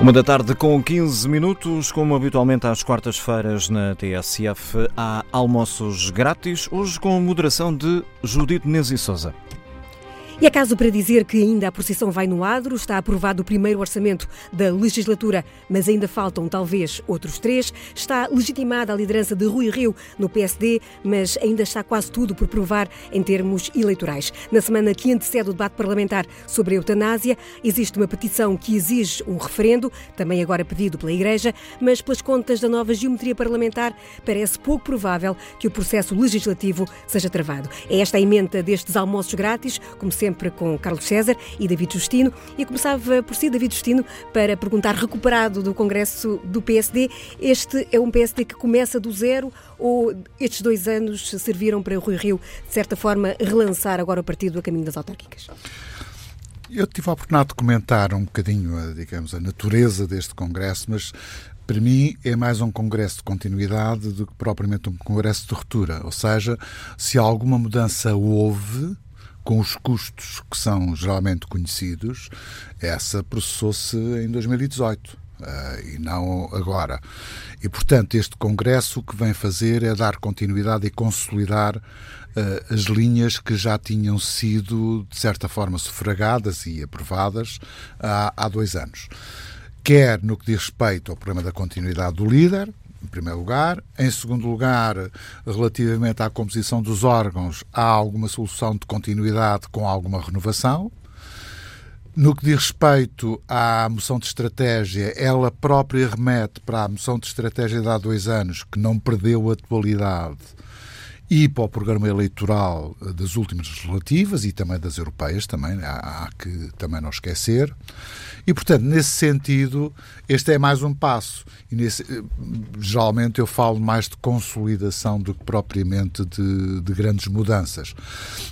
Uma da tarde com 15 minutos, como habitualmente às quartas-feiras na TSF, há almoços grátis, hoje com moderação de Judito Nezi Souza. E é caso para dizer que ainda a procissão vai no adro, está aprovado o primeiro orçamento da legislatura, mas ainda faltam talvez outros três. Está legitimada a liderança de Rui Rio no PSD, mas ainda está quase tudo por provar em termos eleitorais. Na semana que antecede o debate parlamentar sobre a eutanásia, existe uma petição que exige um referendo, também agora pedido pela Igreja, mas pelas contas da nova geometria parlamentar, parece pouco provável que o processo legislativo seja travado. É esta a emenda destes almoços grátis, como sempre sempre com Carlos César e David Justino. E começava por si, David Justino, para perguntar, recuperado do Congresso do PSD, este é um PSD que começa do zero ou estes dois anos serviram para o Rui Rio, de certa forma, relançar agora o partido a caminho das autárquicas? Eu tive a oportunidade de comentar um bocadinho, digamos, a natureza deste Congresso, mas para mim é mais um congresso de continuidade do que propriamente um congresso de ruptura. Ou seja, se alguma mudança houve, com os custos que são geralmente conhecidos, essa processou-se em 2018. Uh, eh, e não agora. E, portanto, este Congresso o que vem fazer é dar continuidade e consolidar uh, as linhas que já tinham sido, de certa forma, sufragadas e aprovadas há, há dois anos. Quer no que diz respeito ao problema da continuidade do líder, em primeiro lugar. Em segundo lugar, relativamente à composição dos órgãos, há alguma solução de continuidade com alguma renovação. No que diz respeito à moção de estratégia, ela própria remete para a moção de estratégia de há dois anos, que não perdeu atualidade, e para o programa eleitoral das últimas legislativas e também das europeias, também há, há que também não esquecer. E, portanto, nesse sentido, este é mais um passo. E nesse, geralmente eu falo mais de consolidação do que propriamente de, de, grandes mudanças.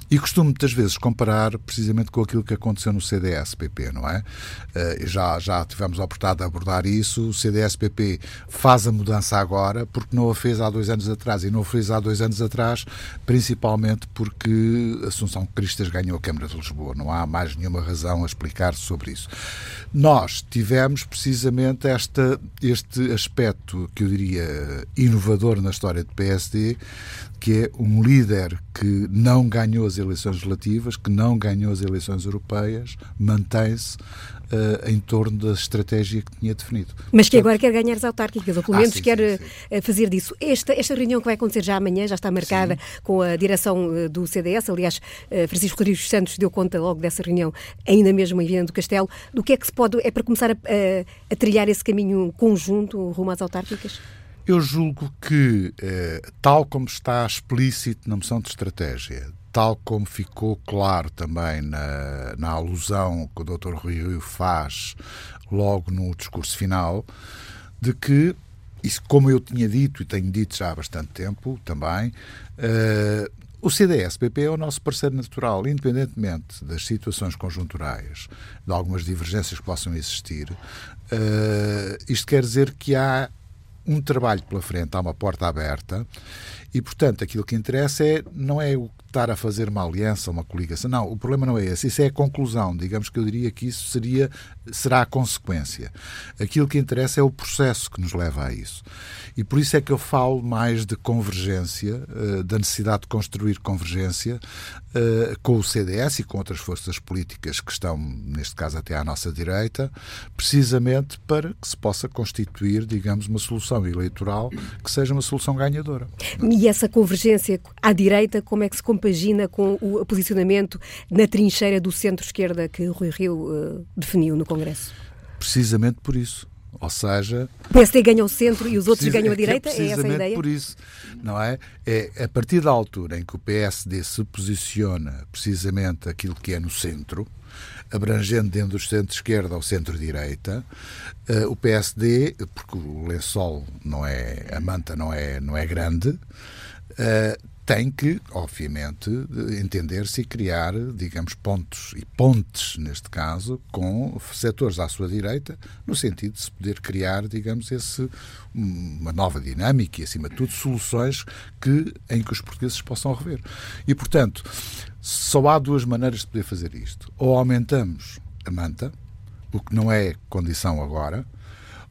E costumo muitas vezes comparar precisamente com aquilo que aconteceu no CDS-PP, não é? Uh, já, já tivemos a oportunidade de abordar isso. O CDS-PP faz a mudança agora porque não a fez há dois anos atrás. E não a fez há dois anos atrás principalmente porque Assunção Cristas ganhou a Câmara de Lisboa. Não há mais nenhuma razão a explicar sobre isso. Nós tivemos precisamente esta, este aspecto que eu diria inovador na história do PSD, que é um líder que não ganhou as eleições legislativas, que não ganhou as eleições europeias, mantém-se uh, em torno da estratégia que tinha definido. Mas que agora quer ganhar as autárquicas, ou pelo ah, menos sim, quer sim, sim. Eh, fazer disso. Esta, esta reunião que vai acontecer já amanhã, já está marcada com a direção eh, do CDS, aliás, Francisco Rodrigues Santos deu conta logo dessa reunião, ainda mesmo em Viana do Castelo. Do que é que se pode, é para começar a, a, a trilhar esse caminho conjunto rumo às autárquicas? Eu julgo que, tal como está explícito na moção de estratégia, tal como ficou claro também na, na alusão que o Dr. Rui Rio faz logo no discurso final, de que, isso como eu tinha dito e tenho dito já há bastante tempo também, uh, o CDS-PP é o nosso parceiro natural, independentemente das situações conjunturais, de algumas divergências que possam existir. Uh, isto quer dizer que há um trabalho pela frente, há uma porta aberta e, portanto, aquilo que interessa é, não é o estar a fazer uma aliança, uma coligação. Não, o problema não é esse. Isso é a conclusão. Digamos que eu diria que isso seria, será a consequência. Aquilo que interessa é o processo que nos leva a isso. E por isso é que eu falo mais de convergência, eh, da necessidade de construir convergência eh, com o CDS e com outras forças políticas que estão, neste caso, até à nossa direita, precisamente para que se possa constituir, digamos, uma solução eleitoral que seja uma solução ganhadora. E essa convergência à direita, como é que se compagina com o posicionamento na trincheira do centro-esquerda que Rui Rio uh, definiu no Congresso? Precisamente por isso. Ou seja. O PSD ganha o centro e os outros ganham a é direita? É, é essa a ideia? por isso, não é? É a partir da altura em que o PSD se posiciona precisamente aquilo que é no centro, abrangendo dentro do centro-esquerda ao centro-direita, uh, o PSD, porque o lençol não é, a manta não é, não é grande, uh, tem que, obviamente, entender-se e criar, digamos, pontos e pontes, neste caso, com setores à sua direita, no sentido de se poder criar, digamos, esse, uma nova dinâmica e, acima de tudo, soluções que, em que os portugueses possam rever. E, portanto, só há duas maneiras de poder fazer isto. Ou aumentamos a manta, o que não é condição agora,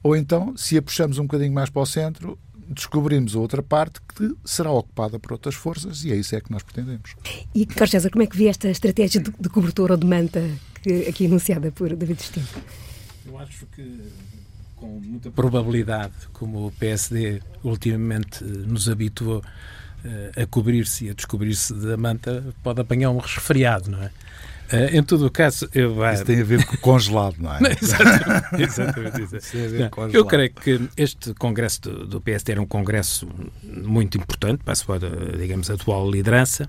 ou então, se a puxamos um bocadinho mais para o centro, descobrimos a outra parte que será ocupada por outras forças e é isso é que nós pretendemos. E, Carlos César, como é que vê esta estratégia de, de cobertura ou de manta que, aqui anunciada por David Destino? Eu acho que com muita probabilidade, como o PSD ultimamente nos habituou uh, a cobrir-se e a descobrir-se da manta, pode apanhar um resfriado, não é? Uh, em todo o caso, eu, Isso tem a ver com congelado, não é? exatamente, exatamente, exatamente. Eu creio que este congresso do, do PSD era um congresso muito importante para a sua, digamos, atual liderança,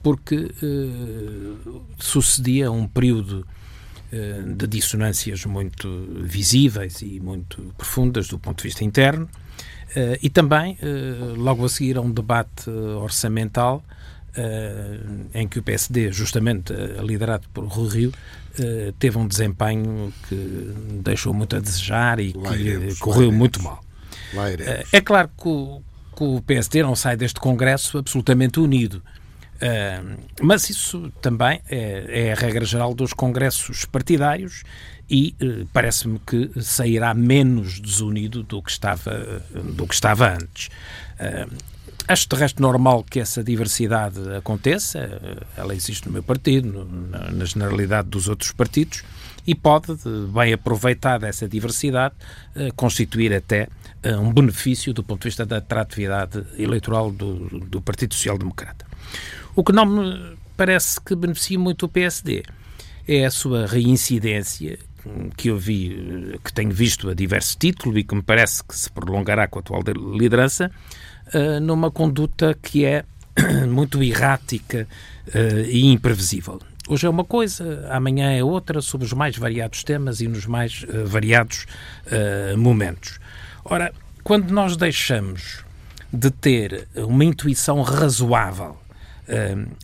porque uh, sucedia um período uh, de dissonâncias muito visíveis e muito profundas do ponto de vista interno, e também, logo a seguir a um debate orçamental, em que o PSD, justamente uh, liderado por Rui Rio, uh, teve um desempenho que deixou muito a desejar e lá que iremos, correu muito mal. é claro que o, que o, PSD não sai deste Congresso absolutamente unido. mas isso também é, é, a regra geral dos congressos partidários e parece-me que sairá menos desunido do que estava, do que estava antes. Acho de resto normal que essa diversidade aconteça, ela existe no meu partido, na, generalidade dos outros partidos, e pode, bem aproveitada essa diversidade, eh, constituir até eh, um benefício do ponto de vista da atratividade eleitoral do, do Partido Social Democrata. O que não me parece que beneficie muito o PSD é a sua reincidência, que eu vi, que tenho visto a diversos títulos e que me parece que se prolongará com a atual liderança, uh, numa conduta que é muito errática uh, e imprevisível. Hoje é uma coisa, amanhã é outra, sobre os mais variados temas e nos mais uh, variados momentos. Ora, quando nós deixamos de ter uma intuição razoável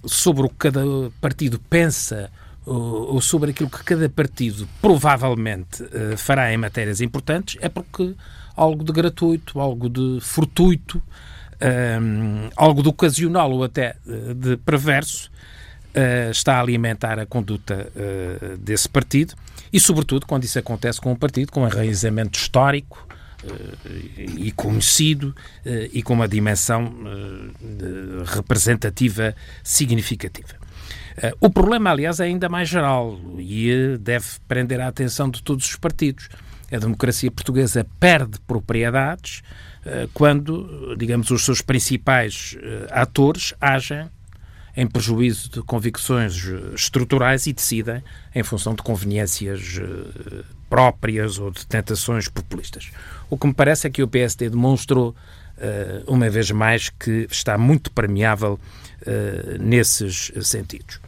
sobre o que cada partido pensa ou sobre aquilo que cada partido provavelmente fará em matérias importantes, é porque algo de gratuito, algo de fortuito, um, algo de ocasional ou até eh, de perverso, uh, está a alimentar a conduta uh, desse partido e, sobretudo, quando isso acontece com um partido com um enraizamento histórico e conhecido e com uma dimensão representativa significativa. o problema, aliás, é ainda mais geral e deve prender a atenção de todos os partidos. A democracia portuguesa perde propriedades eh, quando, digamos, os seus principais eh, atores agem em prejuízo de convicções eh, estruturais e decidem em função de conveniências próprias ou de tentações populistas. O que me parece é que o PSD demonstrou uma vez mais que está muito permeável nesses sentidos.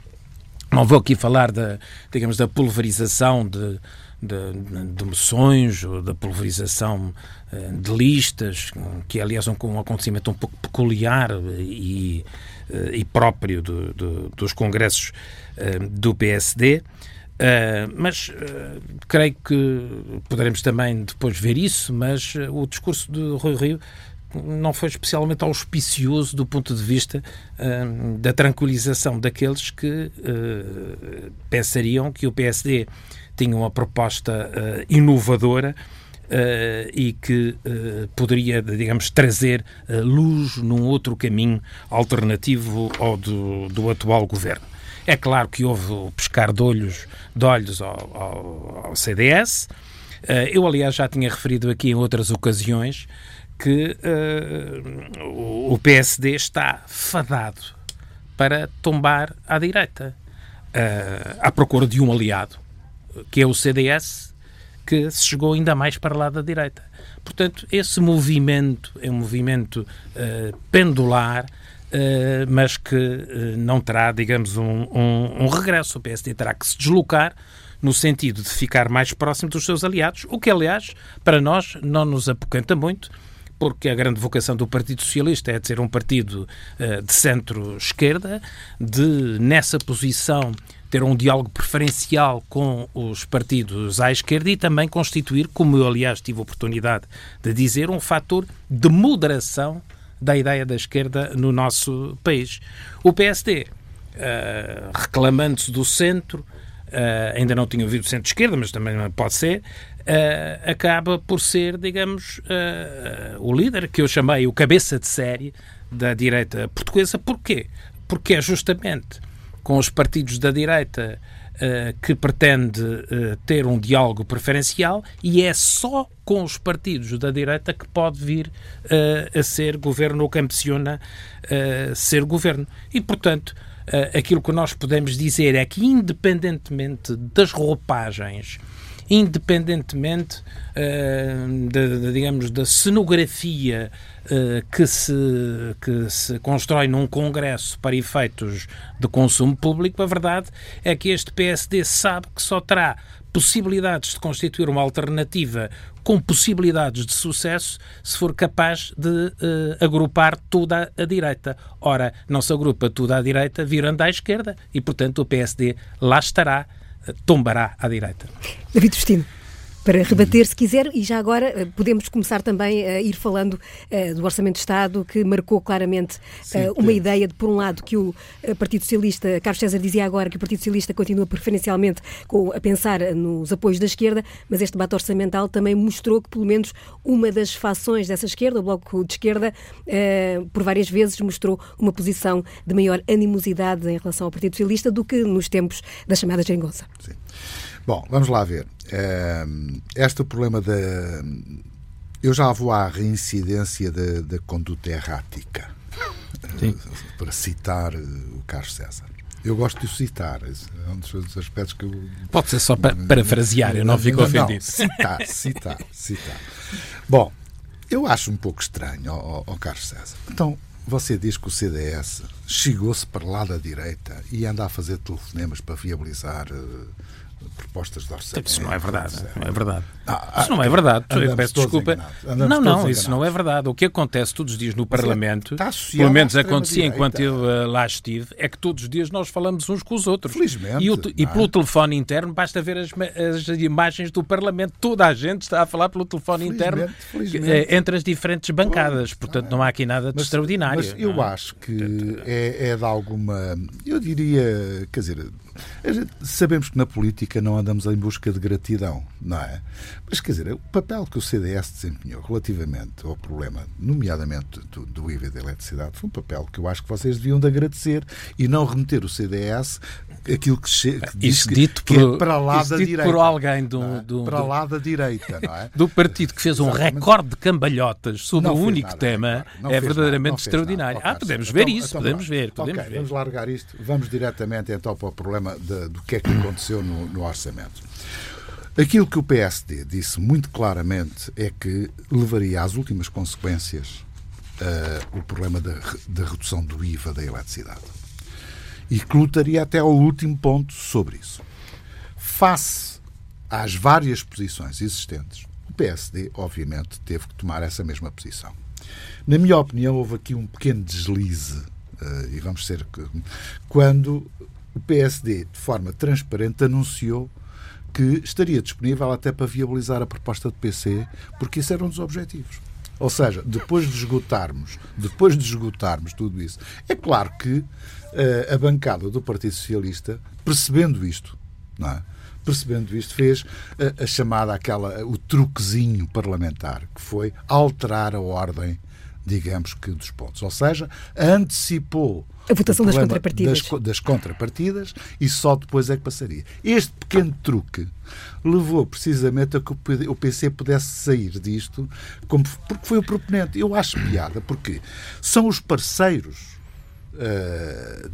Não vou aqui falar da, digamos, da pulverização de, de, de moções da pulverização eh, de listas, que aliás é um, um acontecimento um pouco peculiar e, eh, e próprio do, do, dos congressos eh, do PSD. Uh, mas uh, creio que poderemos também depois ver isso, mas uh, o discurso de Rui Rio não foi especialmente auspicioso do ponto de vista da tranquilização daqueles que pensariam que o PSD tinha uma proposta inovadora Uh, e que uh, poderia, digamos, trazer uh, luz num outro caminho alternativo ao do, do, atual governo. É claro que houve o pescar de olhos, de olhos ao, ao, ao CDS. eu, aliás, já tinha referido aqui em outras ocasiões que o PSD está fadado para tombar à direita, à procura de um aliado, que é o CDS, que se chegou ainda mais para lá da direita. Portanto, esse movimento é um movimento uh, pendular, uh, mas que uh, não terá, digamos, um, um, um, regresso. O PSD terá que se deslocar no sentido de ficar mais próximo dos seus aliados, o que, aliás, para nós não nos apocanta muito, porque a grande vocação do Partido Socialista é de ser um partido de centro-esquerda, de, nessa posição, ter um diálogo preferencial com os partidos à esquerda e também constituir, como eu aliás tive a oportunidade de dizer, um fator de moderação da ideia da esquerda no nosso país. O PSD, uh, reclamando-se do centro, ainda não tinha ouvido centro-esquerda, mas também pode ser, acaba por ser, digamos, o líder que eu chamei o cabeça de série da direita portuguesa. Porquê? Porque é justamente com os partidos da direita uh, que pretende uh, ter um diálogo preferencial e é só com os partidos da direita que pode vir uh, a ser governo ou que ambiciona ser governo. E, portanto, aquilo que nós podemos dizer é que, independentemente das roupagens independentemente uh, da, da, digamos, da cenografia uh, que, se, que se constrói num congresso para efeitos de consumo público, a verdade é que este PSD sabe que só terá possibilidades de constituir uma alternativa com possibilidades de sucesso se for capaz de uh, agrupar toda a direita. Ora, não se agrupa toda a direita, virando à esquerda e, portanto, o PSD lá estará tombará à direita. David Destino para rebater, se quiser, e já agora eh, podemos começar também a ir falando uh, do Orçamento de Estado, que marcou claramente uh, uma ideia de, por um lado, que o Partido Socialista, Carlos César dizia agora que o Partido Socialista continua preferencialmente a pensar nos apoios da esquerda, mas este debate orçamental também mostrou que, pelo menos, uma das fações dessa esquerda, o Bloco de Esquerda, por várias vezes mostrou uma posição de maior animosidade em relação ao Partido Socialista do que nos tempos da chamada geringonça. Sim. Bom, vamos lá ver. Este problema da. Eu já vou à reincidência da, conduta errática. Sim. Para citar o Carlos César. Eu gosto de o citar, é um dos aspectos que eu. Pode ser só para parafrasear, eu não fico ofendido. Não, citar, citar, citar. Bom, eu acho um pouco estranho, ao, ao Carlos César. Então, você diz que o CDS chegou-se para lá da direita e anda a fazer telefonemas para viabilizar uh, propostas de orçamento. Isso não é verdade. Não é verdade. Ah, isso não é verdade. Eu peço desculpa. Não, não, isso não é verdade. O que acontece todos os dias no Mas é, Parlamento, é, pelo menos acontecia enquanto eu uh, lá estive, é que todos os dias nós falamos uns com os outros. Felizmente. E, o, e pelo é? telefone interno, basta ver as, as, imagens do Parlamento. Toda a gente está a falar pelo telefone felizmente, interno felizmente. Eh, entre as diferentes bancadas. Portanto, não há aqui nada de mas, extraordinário. Mas eu não. acho que é, é de alguma. Eu diria. Quer dizer Sabemos que na política não andamos em busca de gratidão, não é? Mas, quer dizer, o papel que o CDS desempenhou relativamente ao problema, nomeadamente do, do IVA da eletricidade, foi um papel que eu acho que vocês deviam de agradecer e não remeter o CDS aquilo que, che, que diz que, dito que por, é para lá da direita. por alguém do, é? do, para lá da direita, não é? Do partido que fez um recorde de cambalhotas sobre o um único nada, tema é verdadeiramente nada, extraordinário. Nada, ah, podemos ver então, isso, então, podemos ver, podemos okay, ver. Vamos largar isto, vamos diretamente então para o problema de, do que é que aconteceu no, no orçamento. Aquilo que o PSD disse muito claramente é que levaria às últimas consequências uh, o problema da, da redução do IVA da eletricidade. E que lutaria até ao último ponto sobre isso. Face às várias posições existentes, o PSD, obviamente, teve que tomar essa mesma posição. Na minha opinião, houve aqui um pequeno deslize, uh, e vamos ser. quando o PSD, de forma transparente, anunciou que estaria disponível até para viabilizar a proposta do PC, porque isso era um dos objetivos. Ou seja, depois de esgotarmos, depois de esgotarmos tudo isso, é claro que a bancada do Partido Socialista, percebendo isto, não é? percebendo isto, fez a, a, chamada aquela o truquezinho parlamentar, que foi alterar a ordem, digamos que dos pontos. Ou seja, antecipou a votação das contrapartidas. Das, das, contrapartidas e só depois é que passaria. Este pequeno truque levou precisamente a que o PC pudesse sair disto, como, porque foi o proponente. Eu acho piada, porque são os parceiros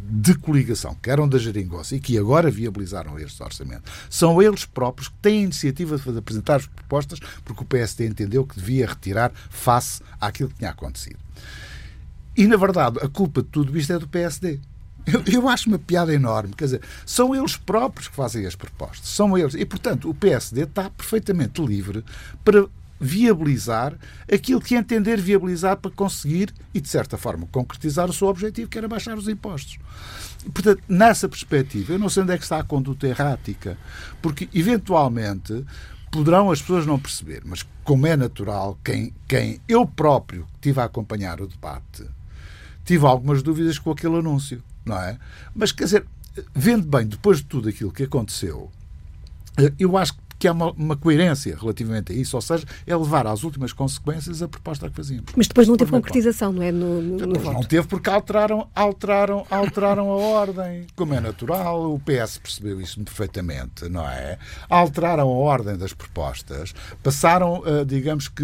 de coligação que eram da Geringonça e que agora viabilizaram este orçamento. São eles próprios que têm a iniciativa de apresentar as propostas, porque o PSD entendeu que devia retirar face àquilo que tinha acontecido. E, na verdade, a culpa de tudo isto é do PSD. Eu, eu, acho uma piada enorme. Quer dizer, são eles próprios que fazem as propostas. São eles. E, portanto, o PSD está perfeitamente livre para viabilizar aquilo que entender viabilizar para conseguir e, de certa forma, concretizar o seu objetivo, que era baixar os impostos. Portanto, nessa perspectiva, eu não sei onde é que está a conduta errática, porque, eventualmente, poderão as pessoas não perceber, mas como é natural, quem, quem eu próprio estive a acompanhar o debate tive algumas dúvidas com aquele anúncio, não é? Mas, quer dizer, vendo bem, depois de tudo aquilo que aconteceu, eu acho que que há uma, uma, coerência relativamente a isso, ou seja, é levar às últimas consequências a proposta que fazíamos. Mas depois não teve concretização, não é? No, no, no não teve porque alteraram, alteraram, alteraram a ordem, como é natural, o PS percebeu isso perfeitamente, não é? Alteraram a ordem das propostas, passaram, uh, digamos que,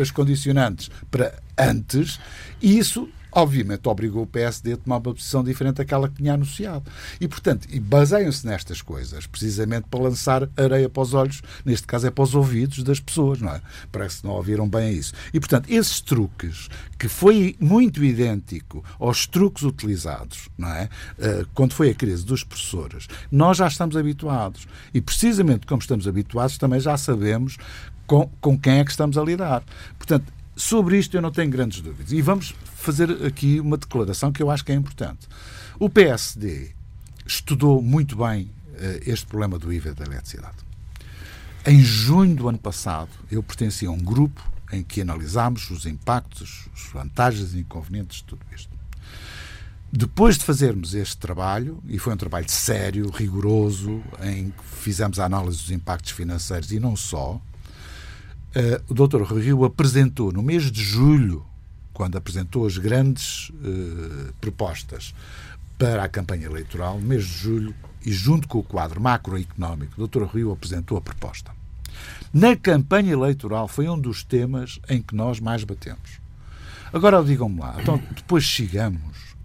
as condicionantes para antes, e isso obviamente obrigou o PSD a tomar uma posição diferente daquela que tinha anunciado. E, portanto, baseiam-se nestas coisas, precisamente para lançar areia para os olhos, neste caso é para os ouvidos das pessoas, não é? Parece que não ouviram bem isso. E, portanto, esses truques, que foi muito idêntico aos truques utilizados, não é? Uh, quando foi a crise dos professores, nós já estamos habituados. E, precisamente como estamos habituados, também já sabemos com, com quem é que estamos a lidar. Portanto, sobre isto eu não tenho grandes dúvidas. E vamos fazer aqui uma declaração que eu acho que é importante. O PSD estudou muito bem uh, este problema do IVA da eletricidade. Em junho do ano passado, eu pertencia a um grupo em que analisámos os impactos, as vantagens e inconvenientes de tudo isto. Depois de fazermos este trabalho, e foi um trabalho sério, rigoroso, em que fizemos a análise dos impactos financeiros e não só, uh, o Dr. Rui Rio apresentou no mês de julho quando apresentou as grandes eh, propostas para a campanha eleitoral, no mês de julho, e junto com o quadro macroeconómico, o Dr. Rio apresentou a proposta. Na campanha eleitoral foi um dos temas em que nós mais batemos. Agora digam-me lá, então depois chegamos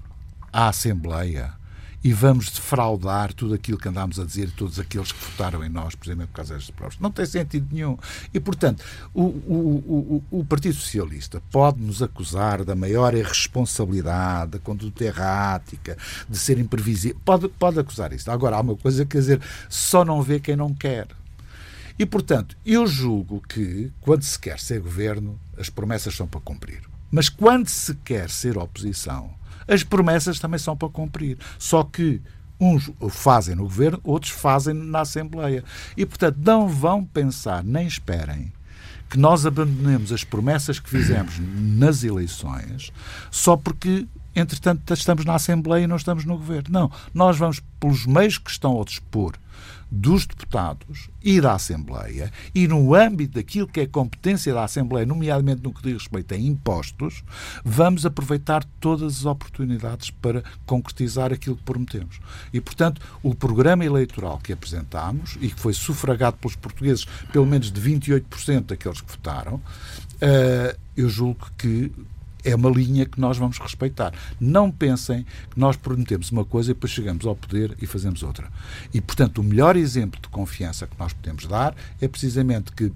à Assembleia e vamos defraudar tudo aquilo que andámos a dizer todos aqueles que votaram em nós, precisamente por causa destas provas. Não tem sentido nenhum. E, portanto, o, o, o, o Partido Socialista pode nos acusar da maior irresponsabilidade, da conduta errática, de ser imprevisível. Pode, pode acusar isso. Agora, há uma coisa, quer dizer, só não vê quem não quer. E, portanto, eu julgo que, quando se quer ser governo, as promessas são para cumprir. Mas quando se quer ser oposição, as promessas também são para cumprir. Só que uns fazem no governo, outros fazem na Assembleia. E, portanto, não vão pensar, nem esperem que nós abandonemos as promessas que fizemos nas eleições só porque, entretanto, estamos na Assembleia e não estamos no governo. Não. Nós vamos, pelos meios que estão ao dispor dos deputados e da Assembleia e no âmbito daquilo que é competência da Assembleia, nomeadamente no que diz respeito a impostos, vamos aproveitar todas as oportunidades para concretizar aquilo que prometemos. E, portanto, o programa eleitoral que apresentámos e que foi sufragado pelos portugueses, pelo menos de 28% daqueles que votaram, eh, eu julgo que é uma linha que nós vamos respeitar. Não pensem que nós prometemos uma coisa e depois chegamos ao poder e fazemos outra. E, portanto, o melhor exemplo de confiança que nós podemos dar é precisamente que,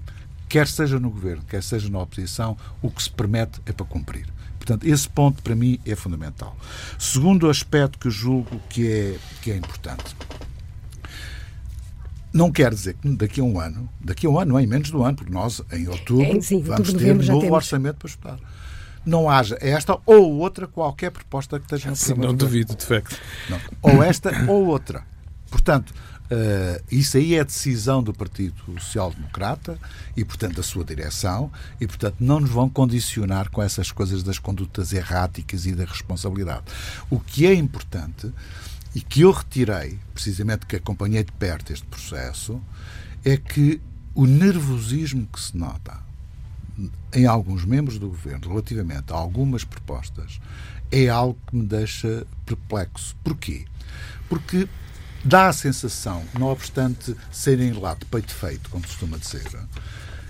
quer seja no governo, quer seja na oposição, o que se permite é para cumprir. Portanto, esse ponto para mim é fundamental. Segundo aspecto que julgo que é, que é importante. Não quer dizer que daqui a um ano, daqui a um ano, não é em menos de um ano, porque nós, em outubro, é, sim, vamos ter um novo orçamento para estudar não haja esta ou outra qualquer proposta que esteja no Sim, não duvido, de facto. Não. Ou esta ou outra. Portanto, uh, isso aí é decisão do Partido Social Democrata e, portanto, da sua direção, e, portanto, não nos vão condicionar com essas coisas das condutas erráticas e da responsabilidade. O que é importante e que eu retirei, precisamente que acompanhei de perto este processo, é que o nervosismo que se nota em alguns membros do governo relativamente a algumas propostas é algo que me deixa perplexo. Porquê? Porque dá a sensação, não obstante serem lá de peito feito, como costuma dizer,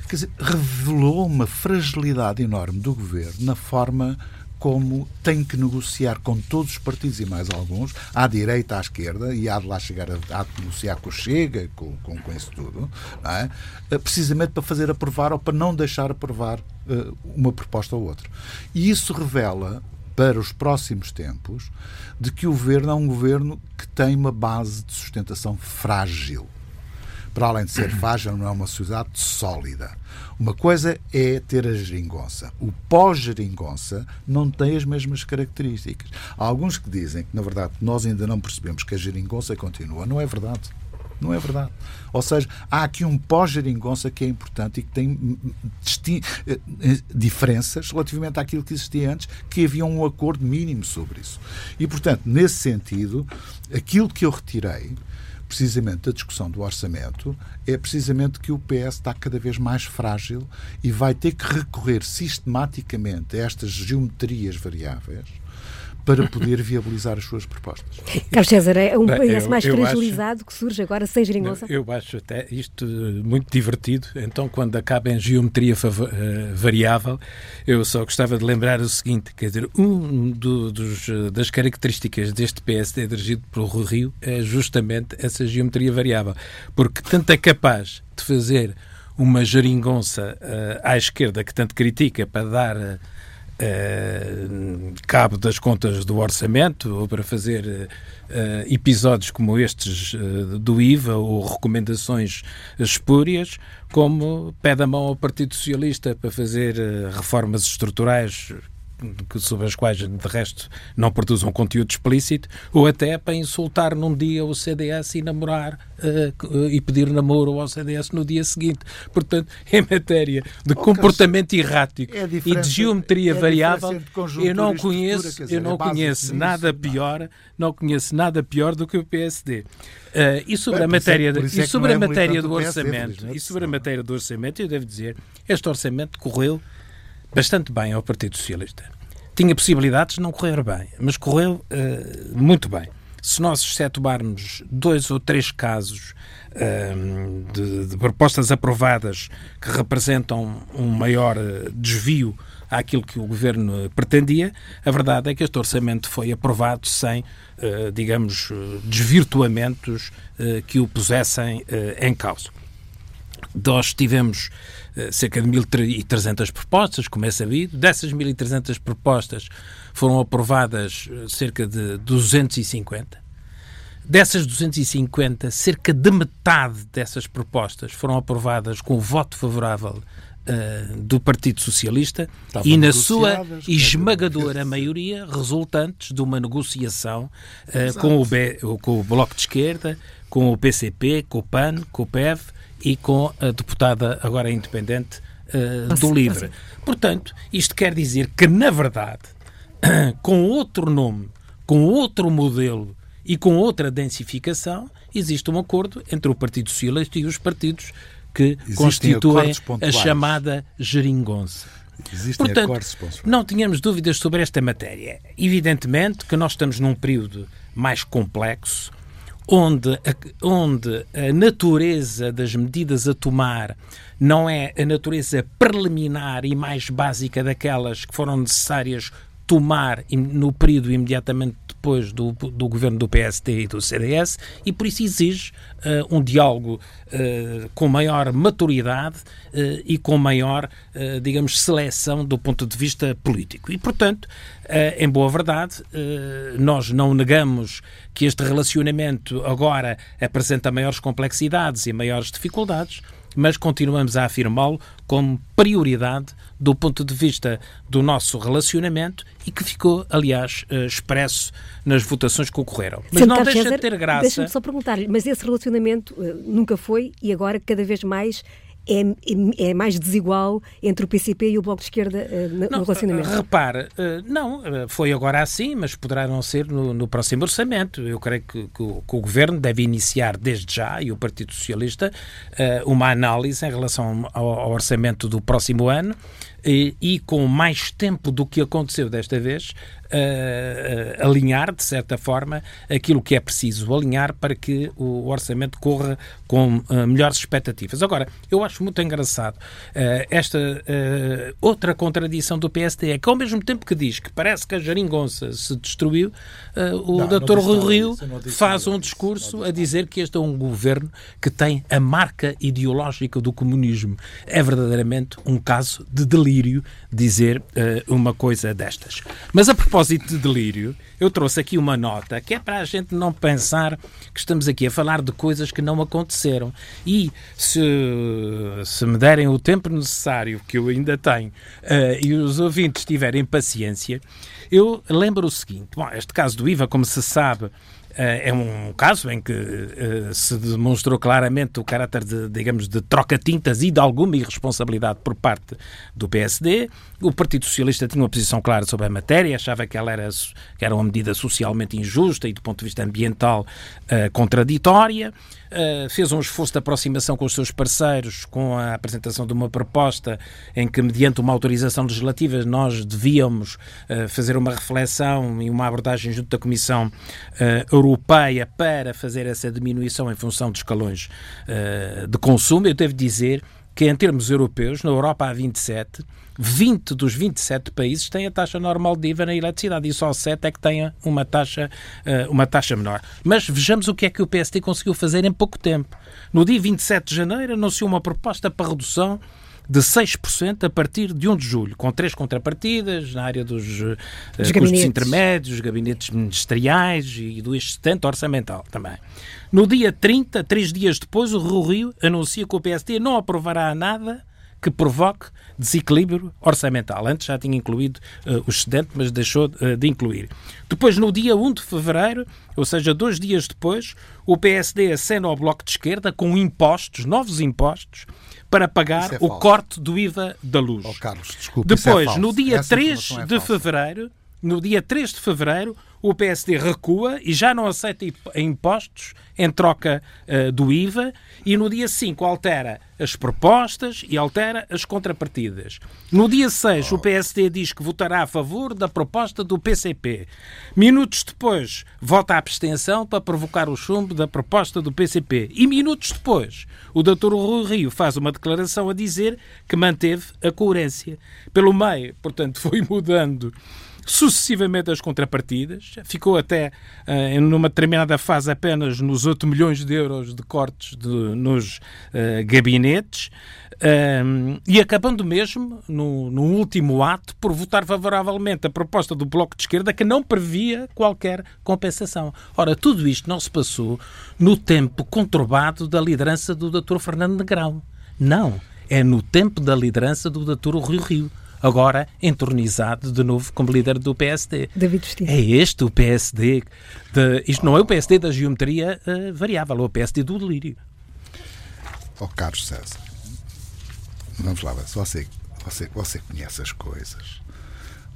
quer dizer, revelou uma fragilidade enorme do governo na forma como tem que negociar com todos os partidos e mais alguns, à direita, à esquerda, e há de lá chegar a, a negociar com o Chega, com, com, com isso tudo, é? Eh, precisamente para fazer aprovar ou para não deixar aprovar uh, uma proposta ou outra. E isso revela para os próximos tempos de que o governo é um governo que tem uma base de sustentação frágil para além de ser frágil, não é uma sociedade sólida. Uma coisa é ter a geringonça. O pós-geringonça não tem as mesmas características. Há alguns que dizem que, na verdade, nós ainda não percebemos que a geringonça continua. Não é verdade. Não é verdade. Ou seja, há aqui um pós-geringonça que é importante e que tem eh, eh, diferenças relativamente àquilo que existia antes, que havia um acordo mínimo sobre isso. E, portanto, nesse sentido, aquilo que eu retirei precisamente da discussão do orçamento é precisamente que o PS está cada vez mais frágil e vai ter que recorrer sistematicamente a estas geometrias variáveis para poder viabilizar as suas propostas. Carlos César, é um PS mais fragilizado acho, que surge agora sem geringonça? Eu acho até isto muito divertido. Então, quando acaba em geometria eh, variável, eu só gostava de lembrar o seguinte, quer dizer, um do, dos, das características deste PSD dirigido pelo Rio é justamente essa geometria variável, porque tanto é capaz de fazer uma geringonça uh, à esquerda que tanto critica para dar uh, uh, cabo das contas do orçamento ou para fazer uh, episódios como estes uh, do IVA ou recomendações espúrias, como pede a mão ao Partido Socialista para fazer reformas estruturais sobre as quais, de resto, não produzam conteúdo explícito, ou até para insultar num dia o CDS e namorar uh, e pedir namoro ao CDS no dia seguinte. Portanto, em matéria de oh, comportamento errático é e de geometria é variável, eu não conheço, dizer, eu não é conheço nada nisso, pior, não. conheço nada pior do que o PSD. Uh, eh, e sobre Bem, a matéria, é, e sobre a matéria do orçamento, e sobre a matéria do orçamento, eu devo dizer, este orçamento correu bastante bem ao Partido Socialista. Tinha possibilidades de não correr bem, mas correu uh, muito bem. Se nós excetuarmos dois ou três casos uh, de, de, propostas aprovadas que representam um maior uh, desvio àquilo que o governo pretendia, a verdade é que este orçamento foi aprovado sem, digamos, desvirtuamentos que o pusessem em causa. Nós tivemos eh, cerca de 1.300 propostas, como é sabido. Dessas 1.300 propostas foram aprovadas eh, cerca de 250. Dessas 250, cerca de metade dessas propostas foram aprovadas com o voto favorável uh, do Partido Socialista Estavam e na sua esmagadora maioria resultantes de uma negociação uh, com, o B, com o Bloco de Esquerda, com o PCP, com o PAN, com o PEV e com a deputada agora independente uh, do Livre. Portanto, isto quer dizer que, na verdade, com outro nome, com outro modelo e com outra densificação, existe um acordo entre o Partido Socialista e os partidos que Existem constituem a chamada geringonça. Existem Portanto, não tínhamos dúvidas sobre esta matéria. Evidentemente que nós estamos num período mais complexo, onde a, onde a natureza das medidas a tomar não é a natureza preliminar e mais básica daquelas que foram necessárias tomar no período imediatamente depois do, do governo do PSD e do CDS e por isso exige uh, um diálogo uh, com maior maturidade uh, e com maior, digamos, seleção do ponto de vista político. E, portanto, em boa verdade, nós não negamos que este relacionamento agora apresenta maiores complexidades e maiores dificuldades, mas continuamos a afirmá-lo como prioridade do ponto de vista do nosso relacionamento e que ficou, aliás, eh, expresso nas votações que ocorreram. Mas Sim, não deixa César, de ter graça. Deixa-me só perguntar-lhe, mas esse relacionamento uh, nunca foi e agora cada vez mais é, é, é, mais desigual entre o PCP e o Bloco de Esquerda uh, no não, relacionamento? Repare, uh, não, foi agora assim, mas poderá não ser no, no próximo orçamento. Eu creio que, que, o, que, o, Governo deve iniciar desde já, e o Partido Socialista, uma análise em relação ao, ao orçamento do próximo ano e, e, com mais tempo do que aconteceu desta vez, uh, alinhar, de certa forma, aquilo que é preciso alinhar para que o orçamento corra com uh, melhores expectativas. Agora, eu acho muito engraçado uh, esta outra contradição do PSD, é que ao mesmo tempo que diz que parece que a jaringonça se destruiu, o não, Dr. Rui Rio faz um discurso a dizer que este é um governo que tem a marca ideológica do comunismo. É verdadeiramente um caso de delírio dizer uma coisa destas. Mas a propósito propósito de delírio, eu trouxe aqui uma nota que é para a gente não pensar que estamos aqui a falar de coisas que não aconteceram. E se, se me derem o tempo necessário, que eu ainda tenho, uh, e os ouvintes tiverem paciência, eu lembro o seguinte: bom, este caso do IVA, como se sabe, é um caso em que uh, se demonstrou claramente o caráter de, digamos, de troca-tintas e de alguma irresponsabilidade por parte do PSD. O Partido Socialista tinha uma posição clara sobre a matéria, achava que ela era, que era uma medida socialmente injusta e, do ponto de vista ambiental, uh, contraditória. Uh, fez um esforço de aproximação com os seus parceiros com a apresentação de uma proposta em que, mediante uma autorização legislativa, nós devíamos fazer uma reflexão e uma abordagem junto da Comissão uh, Europeia para fazer essa diminuição em função dos escalões de consumo. Eu devo dizer que, em termos europeus, na Europa há 27, 20 dos 27 países têm a taxa normal de IVA na eletricidade e só 7 é que têm uma taxa, uh, uma taxa menor. Mas vejamos o que é que o PSD conseguiu fazer em pouco tempo. No dia 27 de janeiro anunciou uma proposta para redução de 6% a partir de 1 de julho, com três contrapartidas na área dos, uh, custos intermédios, gabinetes ministeriais e do excedente orçamental também. No dia 30, três dias depois, o Rio Rio anuncia que o PSD não aprovará nada que provoque desequilíbrio orçamental. Antes já tinha incluído uh, o excedente, mas deixou uh, de incluir. Depois, no dia 1 de fevereiro, ou seja, dois dias depois, o PSD acena ao Bloco de Esquerda com impostos, novos impostos, para pagar é o corte do IVA da luz. Oh, Carlos, desculpe, é Depois, é no dia Essa 3 é de fevereiro, no dia 3 de fevereiro, o PSD recua e já não aceita impostos em troca uh, do IVA e no dia 5 altera as propostas e altera as contrapartidas. No dia 6 oh. o PSD diz que votará a favor da proposta do PCP. Minutos depois vota a abstenção para provocar o chumbo da proposta do PCP. E minutos depois o Dr. Rui Rio faz uma declaração a dizer que manteve a coerência. Pelo meio, portanto, foi mudando sucessivamente as contrapartidas, ficou até uh, numa determinada fase apenas nos 8 milhões de euros de cortes de, nos uh, gabinetes. Um, e acabando mesmo, no, no, último ato, por votar favoravelmente a proposta do Bloco de Esquerda que não previa qualquer compensação. Ora, tudo isto não se passou no tempo conturbado da liderança do Dr. Fernando Negrão. Não, é no tempo da liderança do Dr. Rio Rio agora entronizado de novo como líder do PSD. David É este o PSD. De, isto não é o PSD da geometria uh, variável, é o PSD do delírio. Oh, Carlos César, vamos lá, você, você, você conhece as coisas.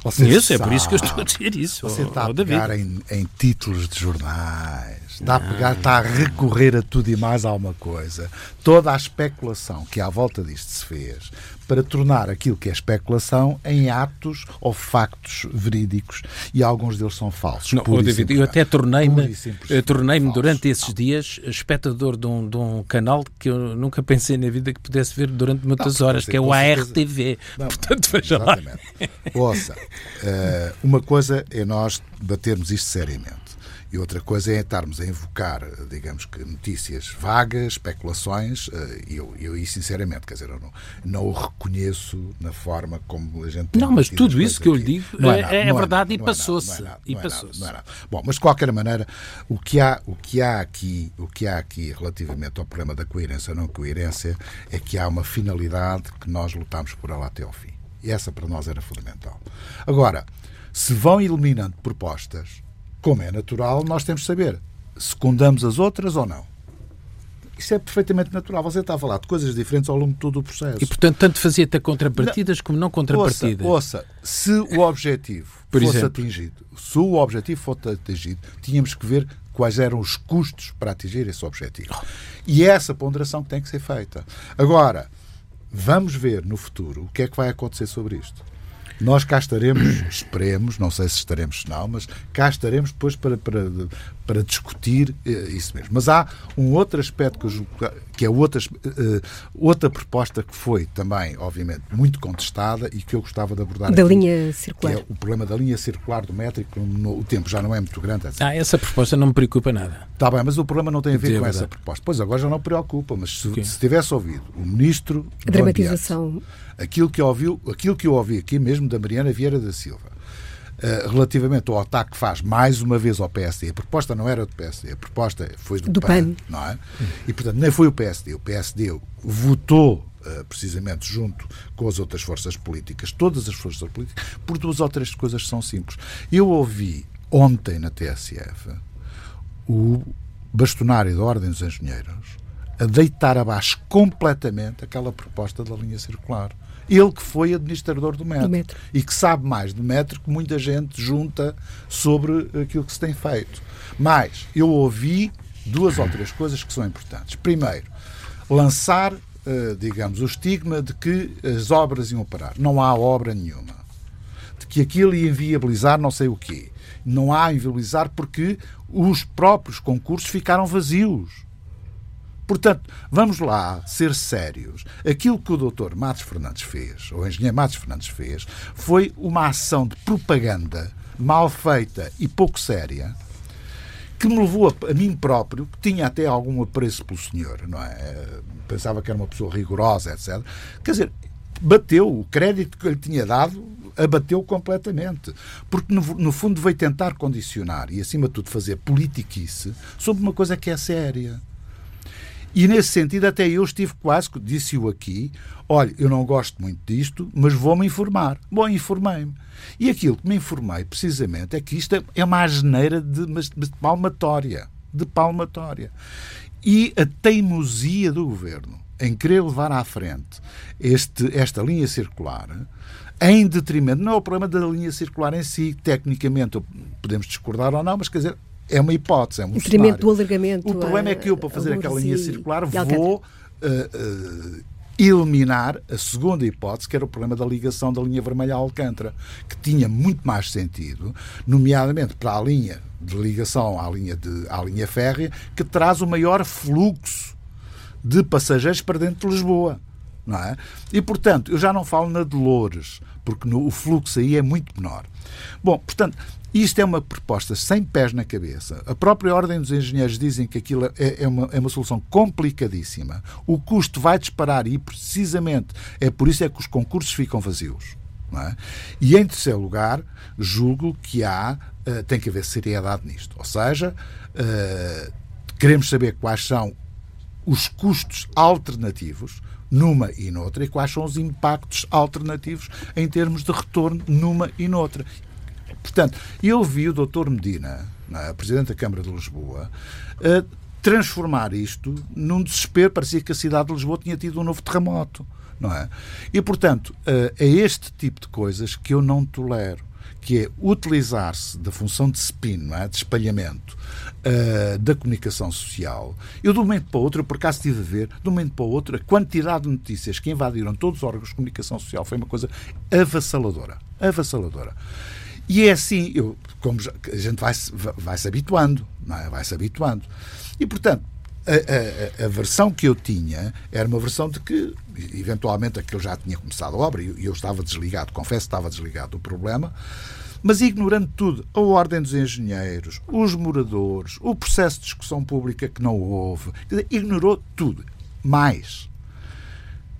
Você Conheço, sabe, é por isso que eu estou a dizer isso. Você está a pegar em, em, títulos de jornais, está a pegar, está a recorrer a tudo e mais alguma coisa. Toda a especulação que à volta disto se fez para tornar aquilo que é especulação em atos ou factos verídicos e alguns deles são falsos. Não, oh, David, eu até tornei-me tornei durante esses dias espectador de um, de um canal que eu nunca pensei na vida que pudesse ver durante muitas não, horas, que é o ARTV. Não, Portanto, veja exatamente. lá. Ouça, uh, uma coisa é nós batermos isto seriamente. E outra coisa é estarmos a invocar, digamos que, notícias vagas, especulações, eh, e eu, eu, sinceramente, quer dizer, eu não, não o reconheço na forma como a gente. Não, mas tudo isso que eu lhe digo é, é, é, é verdade e passou-se. E passou-se. Bom, mas de qualquer maneira, o que, há, o, que há aqui, o que há aqui relativamente ao problema da coerência ou não coerência é que há uma finalidade que nós lutamos por ela até ao fim. E essa para nós era fundamental. Agora, se vão eliminando propostas como é natural, nós temos de saber se secundamos as outras ou não. Isso é perfeitamente natural. Você está a falar de coisas diferentes ao longo de todo o processo. E, portanto, tanto fazia ter contrapartidas não, como não contrapartidas. Ouça, ouça, se o objetivo Por fosse exemplo. atingido, se o objetivo fosse atingido, tínhamos que ver quais eram os custos para atingir esse objetivo. E é essa ponderação que tem que ser feita. Agora, vamos ver no futuro o que é que vai acontecer sobre isto. Nós cá estaremos, esperemos, não sei se estaremos não, mas cá estaremos depois para, para, para discutir eh, isso mesmo. Mas há um outro aspecto que, eu julgo, que é outra, uh, outra proposta que foi também, obviamente, muito contestada e que eu gostava de abordar. Da aqui, linha circular. Que é o problema da linha circular do métrico. No, o tempo já não é muito grande. Assim. Ah, essa proposta não me preocupa nada. Está bem, mas o problema não tem a ver com essa proposta. Pois agora já não preocupa, mas se, se tivesse ouvido o ministro. A dramatização. Ambiente, aquilo que, ouviu, aquilo que eu ouvi aqui mesmo da Mariana Vieira da Silva, relativamente ao ataque que faz mais uma vez ao PSD, a proposta não era do PSD, a proposta foi do, do PAN, PAN, não é? E, portanto, nem foi o PSD. O PSD votou uh, precisamente junto com as outras forças políticas, todas as forças políticas, por duas ou três coisas que são simples. Eu ouvi ontem na TSF o bastonário da Ordem dos Engenheiros a deitar abaixo completamente aquela proposta da linha circular. Ele que foi administrador do metro, do metro, e que sabe mais do metro que muita gente junta sobre aquilo que se tem feito. Mas eu ouvi duas ou três coisas que são importantes. Primeiro, lançar, eh, digamos, o estigma de que as obras iam parar. Não há obra nenhuma. De que aquilo ia inviabilizar não sei o quê. Não há inviabilizar porque os próprios concursos ficaram vazios. Portanto, vamos lá ser sérios. Aquilo que o doutor Matos Fernandes fez, ou o engenheiro Matos Fernandes fez, foi uma ação de propaganda mal feita e pouco séria, que me levou a, a, mim próprio, que tinha até algum apreço pelo senhor, não é? Pensava que era uma pessoa rigorosa, etc. Quer dizer, bateu o crédito que eu lhe tinha dado, abateu completamente. Porque, no, no, fundo, veio tentar condicionar e, acima de tudo, fazer politiquice sobre uma coisa que é séria. E nesse sentido, até eu estive quase, disse-o aqui, olha, eu não gosto muito disto, mas vou-me informar. Bom, informei-me. E aquilo que me informei, precisamente, é que isto é uma asneira de, de palmatória. De palmatória. E a teimosia do governo em querer levar à frente este, esta linha circular, em detrimento, não é o problema da linha circular em si, tecnicamente podemos discordar ou não, mas quer dizer, é uma hipótese, é um Detrimento do alargamento. O problema é que eu, para fazer aquela linha circular, vou uh, uh, eliminar a segunda hipótese, que era o problema da ligação da linha vermelha a Alcântara, que tinha muito mais sentido, nomeadamente para a linha de ligação à linha, de, à linha férrea, que traz o maior fluxo de passageiros para dentro de Lisboa. Não é? E, portanto, eu já não falo na Dolores, porque no, o fluxo aí é muito menor. Bom, portanto, isto é uma proposta sem pés na cabeça. A própria Ordem dos Engenheiros dizem que aquilo é, é, uma, é uma solução complicadíssima. O custo vai disparar e, precisamente, é por isso é que os concursos ficam vazios. É? E, em terceiro lugar, julgo que há, uh, tem que haver seriedade nisto. Ou seja, uh, queremos saber quais são os custos alternativos numa e noutra e quais são os impactos alternativos em termos de retorno numa e noutra. Portanto, eu vi o Dr. Medina, é, Presidente da Câmara de Lisboa, transformar isto num desespero. Parecia que a cidade de Lisboa tinha tido um novo terremoto. Não é? E, portanto, é este tipo de coisas que eu não tolero que é utilizar-se da função de spin, é? de espalhamento, uh, da comunicação social. Eu, de um momento para o outro, eu por acaso tive a ver, de um momento para o outro, a quantidade de notícias que invadiram todos os órgãos de comunicação social foi uma coisa avassaladora. Avassaladora. E é assim, eu, como a gente vai, vai se habituando, não é? vai se habituando. E, portanto, a, a, a, versão que eu tinha era uma versão de que, eventualmente, aquilo já tinha começado a obra e eu, estava desligado, confesso que estava desligado do problema, mas ignorando tudo, a ordem dos engenheiros, os moradores, o processo de discussão pública que não houve, ignorou tudo. Mais,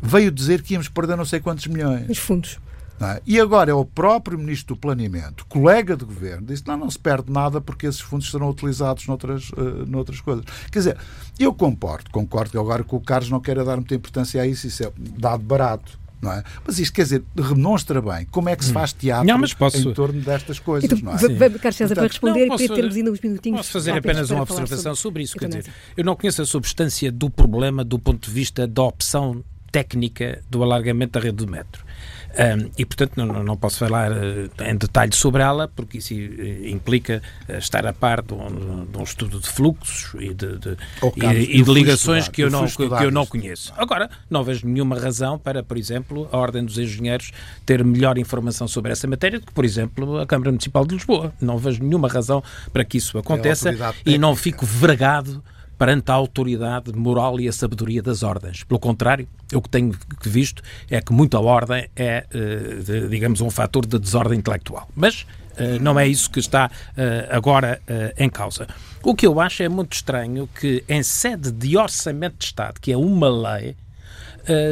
veio dizer que íamos perder não sei quantos milhões. Os fundos. É? E agora é o próprio Ministro do Planeamento, colega de governo, disse: não, não se perde nada porque esses fundos serão utilizados noutras, uh, noutras coisas. Quer dizer, eu concordo, concordo que agora que o Carlos não quer dar muita importância a isso, isso é dado barato. Não é? Mas isto quer dizer, demonstra bem como é que se faz teatro não, posso... em torno destas coisas. Então, não é? Carlos César, para responder não, e para termos ainda uns minutinhos. Posso fazer apenas uma observação sobre, sobre isso. Quer dizer, eu não conheço a substância do problema do ponto de vista da opção técnica do alargamento da rede do metro. Um, e, portanto, não, não posso falar uh, em detalhe sobre ela, porque isso uh, implica uh, estar a par de um, de um, estudo de fluxos e de, de, e, e de ligações estudar, que, eu não, que, que eu não conheço. Agora, não vejo nenhuma razão para, por exemplo, a Ordem dos Engenheiros ter melhor informação sobre essa matéria do que, por exemplo, a Câmara Municipal de Lisboa. Não vejo nenhuma razão para que isso aconteça e não fico vergado perante a autoridade moral e a sabedoria das ordens. Pelo contrário, o que tenho visto é que muita ordem é, eh, digamos, um fator de desordem intelectual. Mas eh, não é isso que está eh, agora em causa. O que eu acho é muito estranho que, em sede de orçamento de Estado, que é uma lei,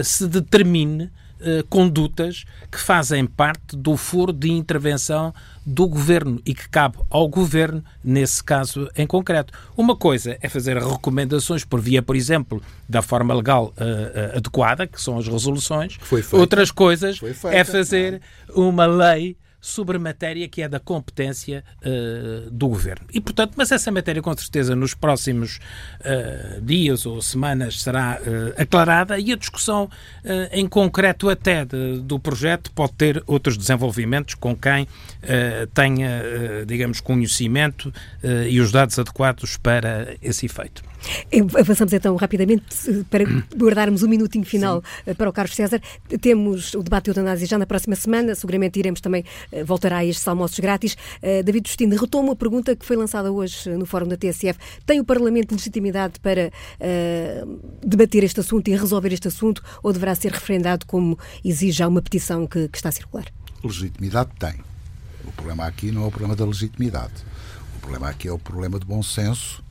se determine eh, condutas que fazem parte do foro de intervenção do governo e que cabe ao governo nesse caso em concreto. Uma coisa é fazer recomendações por via, por exemplo, da forma legal uh, adequada, que são as resoluções. Outras coisas é fazer uma lei sobre matéria que é da competência uh, do Governo. E, portanto, mas essa matéria, com certeza, nos próximos uh, dias ou semanas será uh, aclarada e a discussão em concreto até de, do projeto pode ter outros desenvolvimentos com quem tenha, digamos, conhecimento e os dados adequados para esse efeito. Avançamos então rapidamente para guardarmos um minutinho final Sim. para o Carlos César. Temos o debate de eutanásia já na próxima semana, seguramente iremos também eh, voltar a estes almoços grátis. Eh, David Justino, retomo a pergunta que foi lançada hoje no Fórum da TSF. Tem o Parlamento legitimidade para debater este assunto e resolver este assunto ou deverá ser referendado como exige já uma petição que, que está a circular? Legitimidade tem. O problema aqui não é o problema da legitimidade. O problema aqui é o problema de bom senso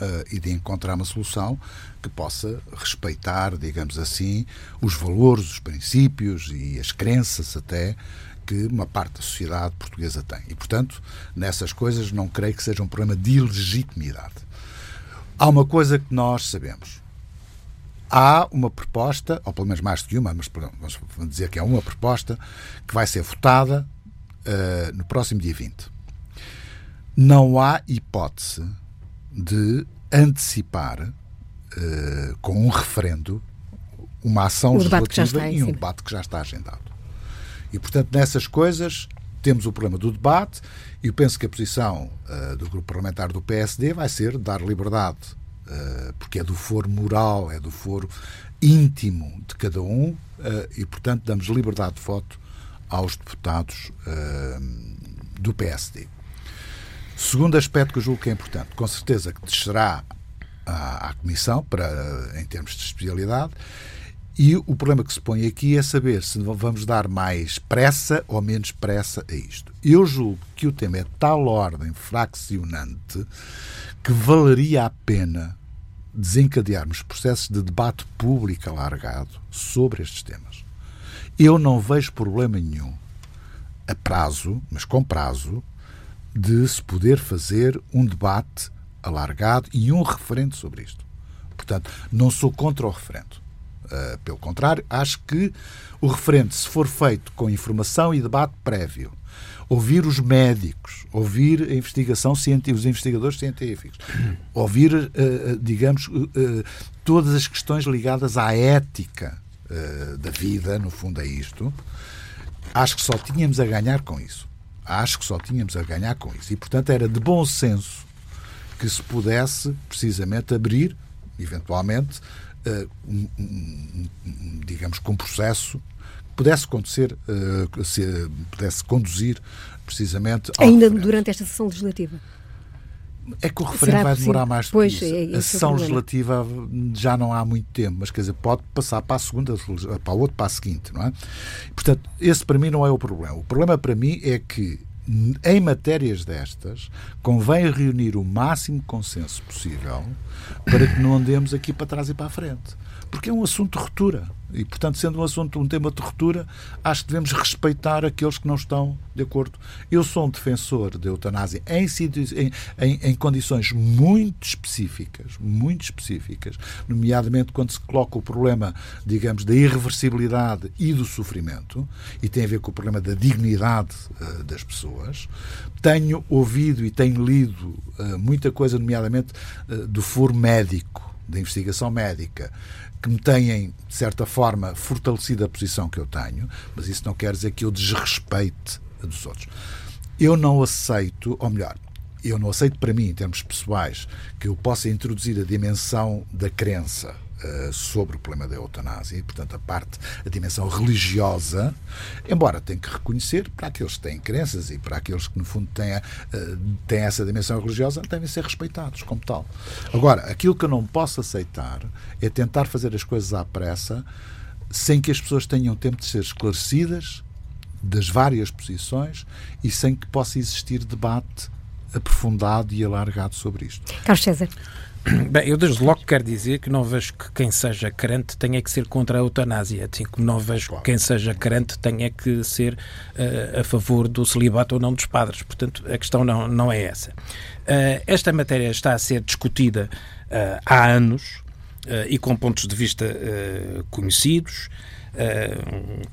uh, e de encontrar uma solução que possa respeitar, digamos assim, os valores, os princípios e as crenças até que uma parte da sociedade portuguesa tem. E, portanto, nessas coisas não creio que seja um problema de ilegitimidade. Há uma coisa que nós sabemos. Há uma proposta, ou pelo menos mais do que uma, mas vamos dizer que é uma proposta, que vai ser votada uh, no próximo dia 20. Não há hipótese de antecipar uh, com um referendo uma ação legislativa e um debate que já está agendado. E, portanto, nessas coisas temos o problema do debate e eu penso que a posição uh, do grupo parlamentar do PSD vai ser dar liberdade, uh, porque é do foro moral, é do foro íntimo de cada um uh, e, portanto, damos liberdade de voto aos deputados do PSD. Segundo aspecto que eu julgo que é importante, com certeza que descerá à, à Comissão para, em termos de especialidade. E o problema que se põe aqui é saber se vamos dar mais pressa ou menos pressa a isto. Eu julgo que o tema é de tal ordem fraccionante que valeria a pena desencadearmos processos de debate público alargado sobre estes temas. Eu não vejo problema nenhum, a prazo, mas com prazo, de se poder fazer um debate alargado e um referendo sobre isto. Portanto, não sou contra o referendo. Uh, pelo contrário, acho que o referendo, se for feito com informação e debate prévio, ouvir os médicos, ouvir a investigação os investigadores científicos, ouvir, uh, digamos, uh, todas as questões ligadas à ética da vida, no fundo é isto, acho que só tínhamos a ganhar com isso. Acho que só tínhamos a ganhar com isso. E, portanto, era de bom senso que se pudesse, precisamente, abrir, eventualmente, um, um, um, digamos, com um processo que pudesse acontecer, uh, se, pudesse conduzir, precisamente. Ainda referendo. durante esta sessão legislativa? É que o referendo vai demorar mais do pois, que isso. É, a sessão é legislativa já não há muito tempo, mas quer dizer, pode passar para a segunda, para a outra, para a seguinte, não é? Portanto, esse para mim não é o problema. O problema para mim é que em matérias destas, convém reunir o máximo consenso possível para que não andemos aqui para trás e para a frente. Porque é um assunto de ruptura. E, portanto, sendo um assunto, um tema de ruptura, acho que devemos respeitar aqueles que não estão de acordo. Eu sou um defensor da eutanásia em, em, em condições muito específicas, muito específicas, nomeadamente quando se coloca o problema, digamos, da irreversibilidade e do sofrimento, e tem a ver com o problema da dignidade uh, das pessoas. Tenho ouvido e tenho lido uh, muita coisa, nomeadamente uh, do foro médico, da investigação médica, que me têm, de certa forma, fortalecido a posição que eu tenho, mas isso não quer dizer que eu desrespeite a dos outros. Eu não aceito, ou melhor, eu não aceito para mim, em termos pessoais, que eu possa introduzir a dimensão da crença eh, sobre o problema da eutanásia, e, portanto, a parte, a dimensão religiosa, embora tenha que reconhecer, para aqueles que têm crenças e para aqueles que, no fundo, têm, uh, têm essa dimensão religiosa, devem ser respeitados como tal. Agora, aquilo que eu não posso aceitar é tentar fazer as coisas à pressa sem que as pessoas tenham tempo de ser esclarecidas das várias posições e sem que possa existir debate aprofundado e alargado sobre isto. Carlos César. Bem, eu desde logo quero dizer que não vejo que quem seja crente tenha que ser contra a eutanásia, assim como não vejo claro. que quem seja crente tenha que ser uh, a favor do celibato ou não dos padres. Portanto, a questão não, não é essa. Uh, esta matéria está a ser discutida uh, há anos e com pontos de vista conhecidos.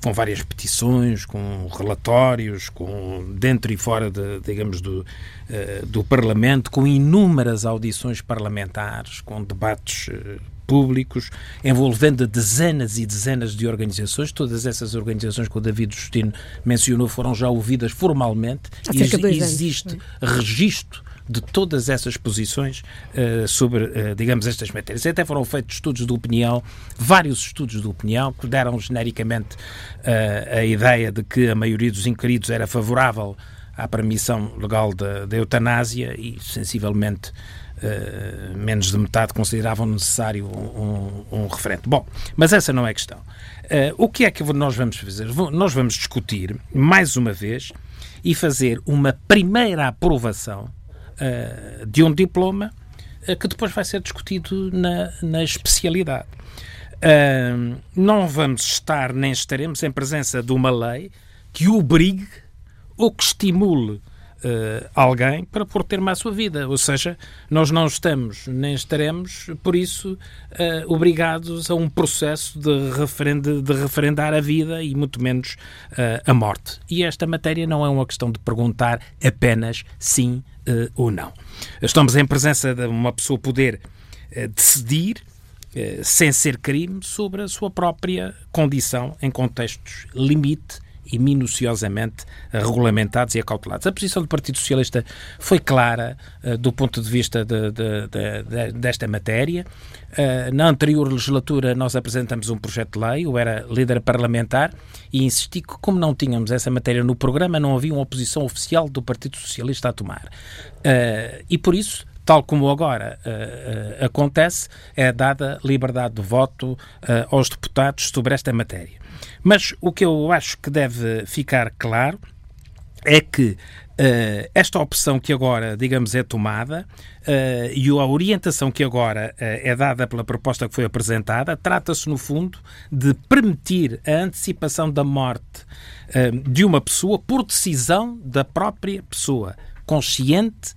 Com várias petições, com relatórios, com dentro e fora, de, digamos, do, uh, do Parlamento, com inúmeras audições parlamentares, com debates uh, públicos, envolvendo dezenas e dezenas de organizações. Todas essas organizações que o David Justino mencionou foram já ouvidas formalmente. e existe anos. registro de todas essas posições uh, sobre, uh, digamos, estas matérias. Até foram feitos estudos de opinião, vários estudos de opinião, que deram genericamente uh, a ideia de que a maioria dos inquiridos era favorável à permissão legal da eutanásia e, sensivelmente, Uh, menos de metade consideravam necessário um, um, referente. Bom, mas essa não é a questão. Uh, o que é que nós vamos fazer? Nós vamos discutir, mais uma vez, e fazer uma primeira aprovação uh, de um diploma que depois vai ser discutido na, na especialidade. não vamos estar nem estaremos em presença de uma lei que obrigue ou que estimule alguém para pôr termo à sua vida. Ou seja, nós não estamos nem estaremos, por isso, obrigados a um processo de, de referendar a vida e muito menos a morte. E esta matéria não é uma questão de perguntar apenas sim ou não. Estamos em presença de uma pessoa poder decidir sem ser crime sobre a sua própria condição em contextos limite e minuciosamente regulamentados e acautelados. A posição do Partido Socialista foi clara uh, do ponto de vista de, de, de, desta matéria. Uh, na anterior legislatura nós apresentamos um projeto de lei, eu era líder parlamentar e insisti que como não tínhamos essa matéria no programa, não havia uma oposição oficial do Partido Socialista a tomar. Uh, e por isso tal como agora uh, uh, acontece, é dada liberdade de voto uh, aos deputados sobre esta matéria. Mas o que eu acho que deve ficar claro é que uh, esta opção que agora, digamos, é tomada uh, e a orientação que agora uh, é dada pela proposta que foi apresentada, trata-se, no fundo, de permitir a antecipação da morte de uma pessoa por decisão da própria pessoa, consciente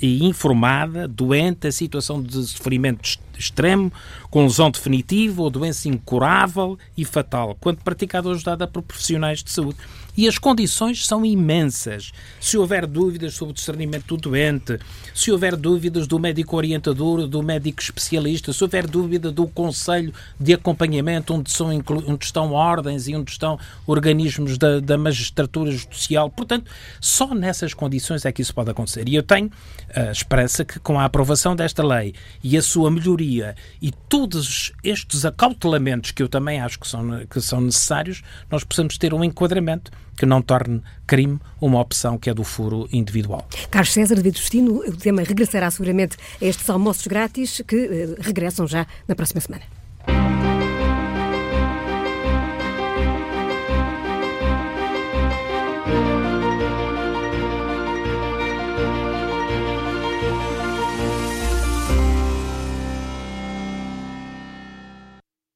e informada, doente, a situação de sofrimento extremo, com lesão definitiva ou doença incurável e fatal, quando praticada ou ajudada por profissionais de saúde. E as condições são imensas. Se houver dúvidas sobre o discernimento do doente, se houver dúvidas do médico orientador, do médico especialista, se houver dúvida do conselho de acompanhamento, onde, são, onde estão ordens e onde estão organismos da, da magistratura judicial. Portanto, só nessas condições é que isso pode acontecer. E eu tenho a esperança que, com a aprovação desta lei e a sua melhoria e todos estes acautelamentos que eu também acho que são, que são necessários, nós possamos ter um enquadramento que não torne crime uma opção que é do furo individual. Carlos César de Justino, o tema regressará seguramente a estes almoços grátis que uh, regressam já na próxima semana.